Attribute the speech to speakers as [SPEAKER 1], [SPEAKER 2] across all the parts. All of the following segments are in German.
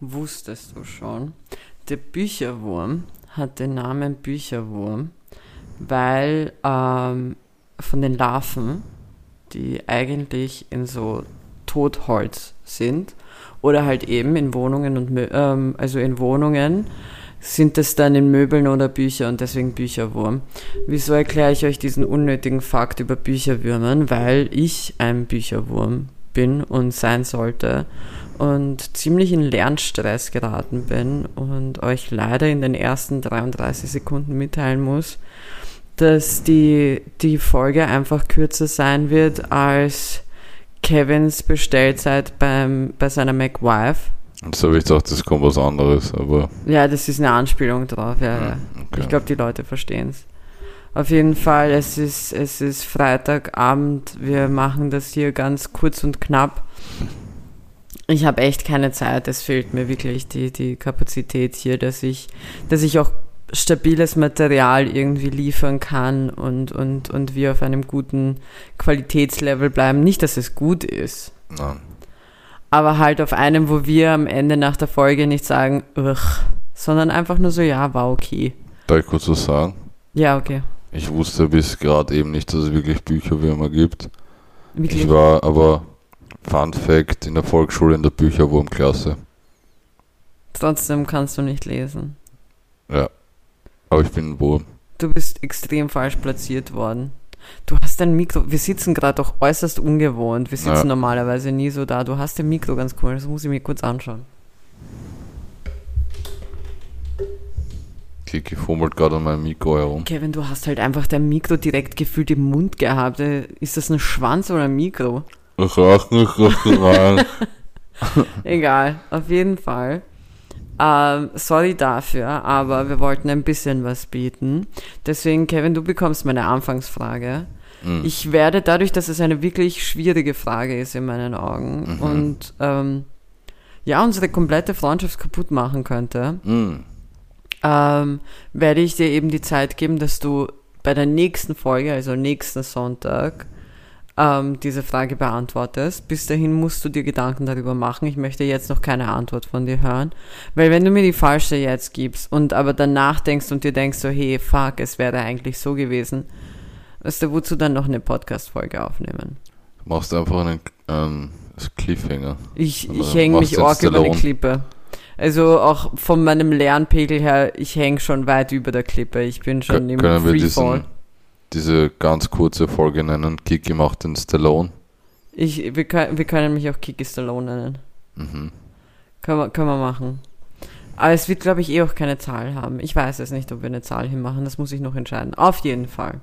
[SPEAKER 1] wusstest du schon, der Bücherwurm hat den Namen Bücherwurm, weil ähm, von den Larven, die eigentlich in so Totholz sind oder halt eben in Wohnungen und ähm, also in Wohnungen sind es dann in Möbeln oder Bücher und deswegen Bücherwurm. Wieso erkläre ich euch diesen unnötigen Fakt über Bücherwürmern? Weil ich ein Bücherwurm bin und sein sollte und ziemlich in Lernstress geraten bin und euch leider in den ersten 33 Sekunden mitteilen muss, dass die, die Folge einfach kürzer sein wird als Kevins Bestellzeit beim, bei seiner McWife.
[SPEAKER 2] Jetzt habe ich gedacht, das kommt was anderes, aber.
[SPEAKER 1] Ja, das ist eine Anspielung drauf, ja. ja. Okay. Ich glaube, die Leute verstehen es. Auf jeden Fall, es ist, es ist Freitagabend. Wir machen das hier ganz kurz und knapp. Ich habe echt keine Zeit. Es fehlt mir wirklich die, die Kapazität hier, dass ich, dass ich auch stabiles Material irgendwie liefern kann und, und, und wir auf einem guten Qualitätslevel bleiben. Nicht, dass es gut ist.
[SPEAKER 2] Nein.
[SPEAKER 1] Aber halt auf einem, wo wir am Ende nach der Folge nicht sagen, sondern einfach nur so, ja, war okay.
[SPEAKER 2] Darf ich kurz was sagen?
[SPEAKER 1] Ja, okay.
[SPEAKER 2] Ich wusste bis gerade eben nicht, dass es wirklich Bücherwürmer gibt.
[SPEAKER 1] Wirklich?
[SPEAKER 2] Ich war aber, Fun Fact, in der Volksschule in der Bücherwurmklasse.
[SPEAKER 1] Trotzdem kannst du nicht lesen.
[SPEAKER 2] Ja. Aber ich bin ein Wurm.
[SPEAKER 1] Du bist extrem falsch platziert worden. Du hast dein Mikro, wir sitzen gerade doch äußerst ungewohnt. Wir sitzen
[SPEAKER 2] Ja.
[SPEAKER 1] normalerweise nie so da. Du hast dein Mikro ganz cool, das muss ich mir kurz anschauen.
[SPEAKER 2] Kiki fummelt gerade an meinem Mikro herum.
[SPEAKER 1] Kevin, du hast halt einfach dein Mikro direkt gefühlt im Mund gehabt. Äh, Ist das ein Schwanz oder ein Mikro? Egal, auf jeden Fall. Ähm, sorry dafür, aber wir wollten ein bisschen was bieten. Deswegen, Kevin, du bekommst meine Anfangsfrage.
[SPEAKER 2] Mhm.
[SPEAKER 1] Ich werde dadurch, dass es eine wirklich schwierige Frage ist in meinen Augen
[SPEAKER 2] Mhm.
[SPEAKER 1] und ähm, ja, unsere komplette Freundschaft kaputt machen könnte,
[SPEAKER 2] Mm.
[SPEAKER 1] ähm, werde ich dir eben die Zeit geben, dass du bei der nächsten Folge, also nächsten Sonntag, ähm, diese Frage beantwortest. Bis dahin musst du dir Gedanken darüber machen. Ich möchte jetzt noch keine Antwort von dir hören. Weil wenn du mir die falsche jetzt gibst und aber danach denkst und dir denkst so, hey, fuck, es wäre eigentlich so gewesen, weißt du, wozu dann noch eine Podcast-Folge aufnehmen?
[SPEAKER 2] Du machst einfach einen, einen Cliffhanger.
[SPEAKER 1] Ich, ich hänge
[SPEAKER 2] machst
[SPEAKER 1] mich arg über eine
[SPEAKER 2] Stallone.
[SPEAKER 1] Klippe. Also auch von meinem Lernpegel her, ich hänge schon weit über der Klippe. Ich bin schon
[SPEAKER 2] Kö-
[SPEAKER 1] im Freefall.
[SPEAKER 2] Diese ganz kurze Folge nennen? Kiki macht den Stallone.
[SPEAKER 1] Ich, wir, können, wir können mich auch Kiki Stallone nennen.
[SPEAKER 2] Mhm.
[SPEAKER 1] Können wir, können wir machen. Aber es wird, glaube ich, eh auch keine Zahl haben. Ich weiß es nicht, ob wir eine Zahl hinmachen. Das muss ich noch entscheiden. Auf jeden Fall.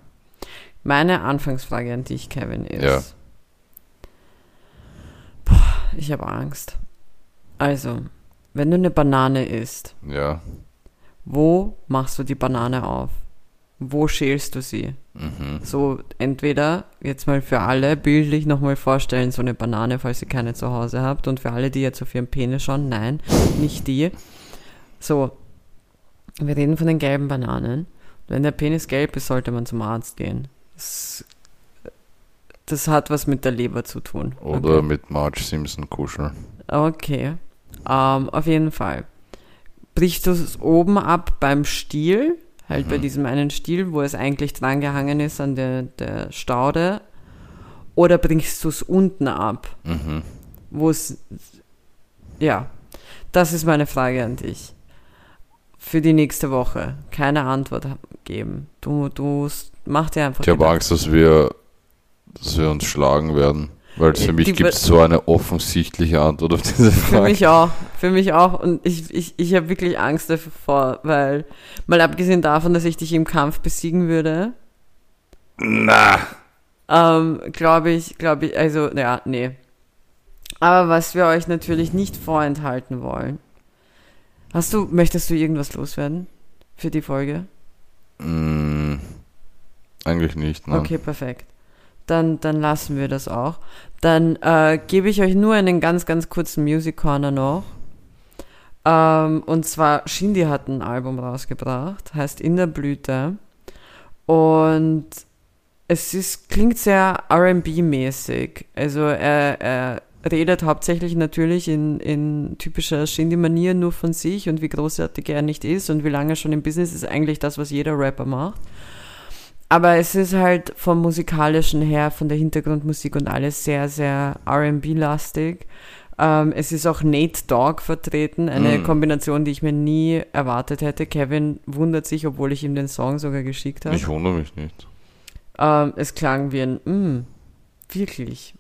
[SPEAKER 1] Meine Anfangsfrage an dich, Kevin, ist.
[SPEAKER 2] Ja.
[SPEAKER 1] Boah, ich habe Angst. Also, wenn du eine Banane isst,
[SPEAKER 2] Ja.
[SPEAKER 1] wo machst du die Banane auf? Wo schälst du sie?
[SPEAKER 2] Mhm.
[SPEAKER 1] So, entweder, jetzt mal für alle, bildlich nochmal vorstellen, so eine Banane, falls ihr keine zu Hause habt. Und für alle, die jetzt auf ihren Penis schauen, nein, nicht die. So, wir reden von den gelben Bananen. Wenn der Penis gelb ist, sollte man zum Arzt gehen. Das, das hat was mit der Leber zu tun.
[SPEAKER 2] Oder
[SPEAKER 1] Okay.
[SPEAKER 2] mit Marge Simpson kuscheln.
[SPEAKER 1] Okay. Ähm, auf jeden Fall. Brichst du es oben ab beim Stiel, halt bei
[SPEAKER 2] Mhm.
[SPEAKER 1] diesem einen Stiel, wo es eigentlich dran gehangen ist an der, der Staude, oder brichst du es unten ab,
[SPEAKER 2] Mhm.
[SPEAKER 1] wo es. Ja, das ist meine Frage an dich. Für die nächste Woche. Keine Antwort geben. Du, du mach dir einfach.
[SPEAKER 2] Ich habe. Angst, dass wir, dass wir uns schlagen werden. Weil für mich gibt es so eine offensichtliche Antwort auf diese
[SPEAKER 1] Für
[SPEAKER 2] Frage.
[SPEAKER 1] mich auch, für mich auch. Und ich, ich, ich habe wirklich Angst davor, weil, mal abgesehen davon, dass ich dich im Kampf besiegen würde,
[SPEAKER 2] Na.
[SPEAKER 1] ähm, glaube ich, glaube ich, also, ja, nee. Aber was wir euch natürlich nicht vorenthalten wollen. Hast du, möchtest du irgendwas loswerden für die Folge?
[SPEAKER 2] Mm, eigentlich nicht, ne?
[SPEAKER 1] Okay, perfekt. Dann, dann lassen wir das auch. Dann äh, gebe ich euch nur einen ganz, ganz kurzen Music Corner noch. Ähm, und zwar Shindy hat ein Album rausgebracht, heißt In der Blüte. Und es ist, klingt sehr RB-mäßig. Also er, er redet hauptsächlich natürlich in, in typischer Shindy-Manier nur von sich und wie großartig er nicht ist und wie lange er schon im Business ist, eigentlich das, was jeder Rapper macht. Aber es ist halt vom musikalischen her, von der Hintergrundmusik und alles sehr, sehr RB-lastig. Ähm, es ist auch Nate Dogg vertreten, eine
[SPEAKER 2] Mm.
[SPEAKER 1] Kombination, die ich mir nie erwartet hätte. Kevin wundert sich, obwohl ich ihm den Song sogar geschickt habe.
[SPEAKER 2] Ich wundere mich nicht.
[SPEAKER 1] Ähm, es klang wie ein mm, wirklich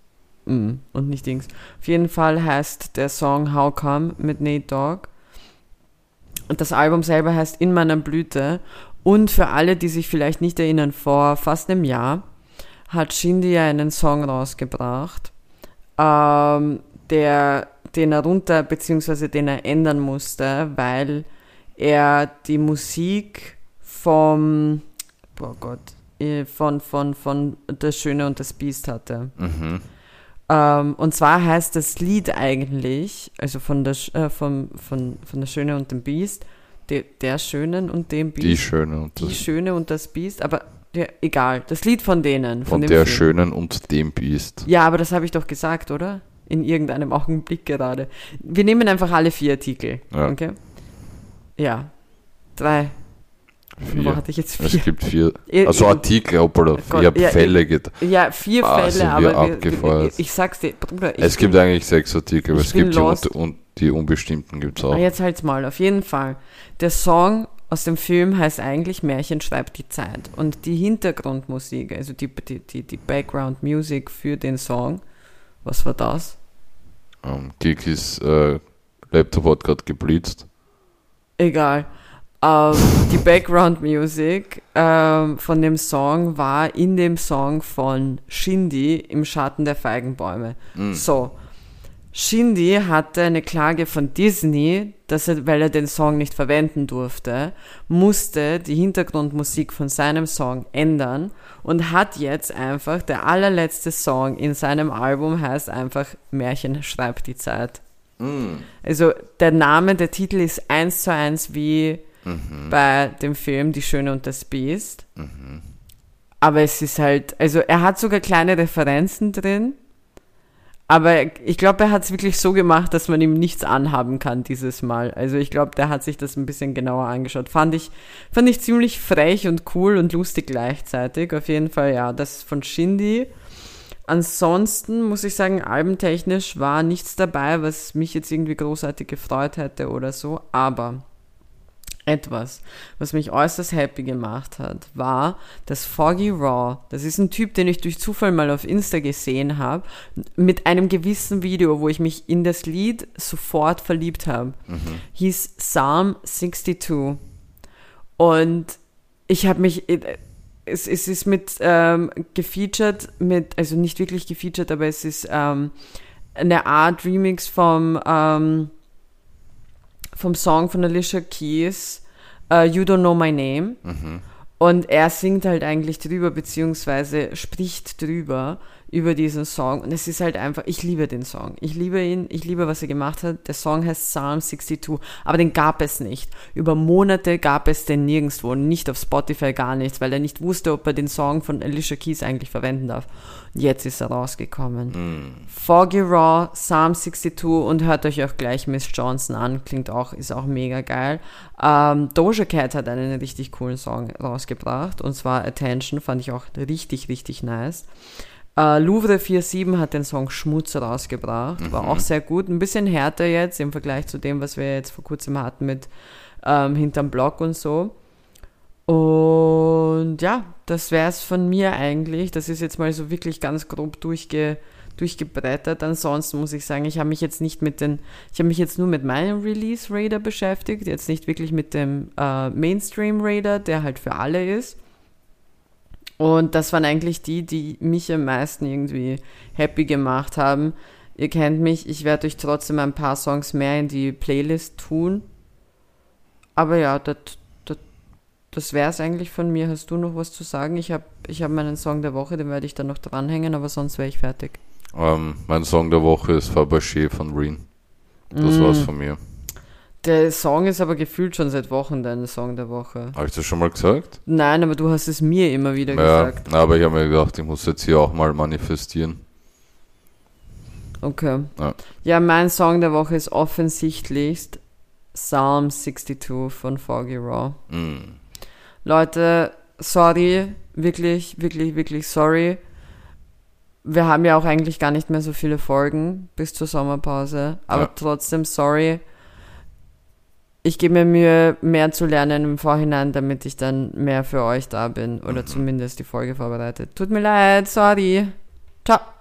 [SPEAKER 1] mm, und nicht Dings. Auf jeden Fall heißt der Song How Come mit Nate Dogg. Und das Album selber heißt In meiner Blüte. Und für alle, die sich vielleicht nicht erinnern, vor fast einem Jahr hat Shindy ja einen Song rausgebracht, ähm, der, den er runter, beziehungsweise den er ändern musste, weil er die Musik vom, boah Gott, äh, von, von, von Das Schöne und das Biest hatte.
[SPEAKER 2] Mhm.
[SPEAKER 1] Ähm, und zwar heißt das Lied eigentlich, also von der, äh, vom, von, von der Schöne und dem Biest, der, der Schönen und dem Biest.
[SPEAKER 2] Die Schöne und
[SPEAKER 1] Die
[SPEAKER 2] das,
[SPEAKER 1] Schöne und das Biest, aber ja, egal, das Lied von denen.
[SPEAKER 2] von
[SPEAKER 1] dem
[SPEAKER 2] der
[SPEAKER 1] Film.
[SPEAKER 2] Schönen und dem Biest.
[SPEAKER 1] Ja, aber das habe ich doch gesagt, oder? In irgendeinem Augenblick gerade. Wir nehmen einfach alle vier Artikel.
[SPEAKER 2] Ja.
[SPEAKER 1] Okay? Ja. Drei. Wo
[SPEAKER 2] Vier.
[SPEAKER 1] hatte ich jetzt
[SPEAKER 2] Es
[SPEAKER 1] vier?
[SPEAKER 2] gibt vier. Also Artikel, obwohl
[SPEAKER 1] Gott,
[SPEAKER 2] ich habe
[SPEAKER 1] ja,
[SPEAKER 2] Fälle get.
[SPEAKER 1] Ja, vier
[SPEAKER 2] Ah,
[SPEAKER 1] Fälle, aber wir,
[SPEAKER 2] abgefeuert.
[SPEAKER 1] ich sag's dir, Bruder, ich
[SPEAKER 2] Es gibt eigentlich sechs Artikel, aber
[SPEAKER 1] ich
[SPEAKER 2] es
[SPEAKER 1] bin
[SPEAKER 2] gibt die,
[SPEAKER 1] lost.
[SPEAKER 2] un und die unbestimmten gibt es auch.
[SPEAKER 1] Ah, jetzt halt's mal, auf jeden Fall. Der Song aus dem Film heißt eigentlich Märchen schreibt die Zeit. Und die Hintergrundmusik, also die, die, die, die Background Music für den Song, was war das?
[SPEAKER 2] Ähm, Kikis äh, Laptop hat gerade geblitzt.
[SPEAKER 1] Egal. Ähm, die Background Music ähm, von dem Song war in dem Song von Shindy im Schatten der Feigenbäume.
[SPEAKER 2] Mhm.
[SPEAKER 1] So. Shindy hatte eine Klage von Disney, dass er, weil er den Song nicht verwenden durfte, musste die Hintergrundmusik von seinem Song ändern und hat jetzt einfach, der allerletzte Song in seinem Album heißt einfach Märchen schreibt die Zeit.
[SPEAKER 2] Mhm.
[SPEAKER 1] Also der Name, der Titel ist eins zu eins wie
[SPEAKER 2] Mhm.
[SPEAKER 1] bei dem Film Die Schöne und das Biest. Aber es ist halt, also er hat sogar kleine Referenzen drin. Aber ich glaube, er hat es wirklich so gemacht, dass man ihm nichts anhaben kann dieses Mal. Also ich glaube, der hat sich das ein bisschen genauer angeschaut. Fand ich, fand ich ziemlich frech und cool und lustig gleichzeitig. Auf jeden Fall, ja, das von Shindy. Ansonsten muss ich sagen, albentechnisch war nichts dabei, was mich jetzt irgendwie großartig gefreut hätte oder so. Aber etwas, was mich äußerst happy gemacht hat, war das Foggy Raw. Das ist ein Typ, den ich durch Zufall mal auf Insta gesehen habe, mit einem gewissen Video, wo ich mich in das Lied sofort verliebt habe. Hieß Psalm 62. Und ich habe mich, es, es ist mit ähm, gefeatured, mit, also nicht wirklich gefeatured, aber es ist ähm, eine Art Remix vom, ähm, vom Song von Alicia Keys, äh, You Don't Know My Name. Und er singt halt eigentlich drüber, beziehungsweise spricht drüber, über diesen Song. Und es ist halt einfach, ich liebe den Song. Ich liebe ihn, ich liebe, was er gemacht hat. Der Song heißt Psalm 62, aber den gab es nicht. Über Monate gab es den nirgendwo, nicht auf Spotify, gar nichts, weil er nicht wusste, ob er den Song von Alicia Keys eigentlich verwenden darf. Und jetzt ist er rausgekommen. Foggy Raw, Psalm 62 und hört euch auch gleich Miss Johnson an, klingt auch, ist auch mega geil. Ähm, Doja Cat hat einen richtig coolen Song rausgebracht und zwar Attention, fand ich auch richtig, richtig nice. Äh, Louvre 47 hat den Song Schmutz rausgebracht, war auch sehr gut, ein bisschen härter jetzt im Vergleich zu dem, was wir jetzt vor kurzem hatten mit ähm, Hinterm Block und so. Und ja, das wäre es von mir eigentlich. Das ist jetzt mal so wirklich ganz grob durchge, durchgebrettert. Ansonsten muss ich sagen, ich habe mich jetzt nicht mit den, ich habe mich jetzt nur mit meinem Release Raider beschäftigt, jetzt nicht wirklich mit dem äh, Mainstream Raider, der halt für alle ist. Und das waren eigentlich die, die mich am meisten irgendwie happy gemacht haben. Ihr kennt mich, ich werde euch trotzdem ein paar Songs mehr in die Playlist tun. Aber ja, das, das, das wäre es eigentlich von mir. Hast du noch was zu sagen? Ich habe ich hab meinen Song der Woche, den werde ich dann noch dranhängen, aber sonst wäre ich fertig.
[SPEAKER 2] Ähm, mein Song der Woche ist Fabergé von Reen. Das war's
[SPEAKER 1] Mm.
[SPEAKER 2] von mir.
[SPEAKER 1] Der Song ist aber gefühlt schon seit Wochen dein Song der Woche.
[SPEAKER 2] Habe ich das schon mal gesagt?
[SPEAKER 1] Nein, aber du hast es mir immer wieder
[SPEAKER 2] Ja,
[SPEAKER 1] gesagt.
[SPEAKER 2] aber ich habe mir gedacht, ich muss jetzt hier auch mal manifestieren.
[SPEAKER 1] Okay.
[SPEAKER 2] Ja.
[SPEAKER 1] Ja, mein Song der Woche ist offensichtlichst Psalm 62 von Foggy Raw.
[SPEAKER 2] Mm.
[SPEAKER 1] Leute, sorry, wirklich, wirklich, wirklich sorry. Wir haben ja auch eigentlich gar nicht mehr so viele Folgen bis zur Sommerpause, aber
[SPEAKER 2] Ja.
[SPEAKER 1] trotzdem sorry. Ich gebe mir Mühe, mehr zu lernen im Vorhinein, damit ich dann mehr für euch da bin oder zumindest die Folge vorbereitet. Tut mir leid, sorry. Ciao.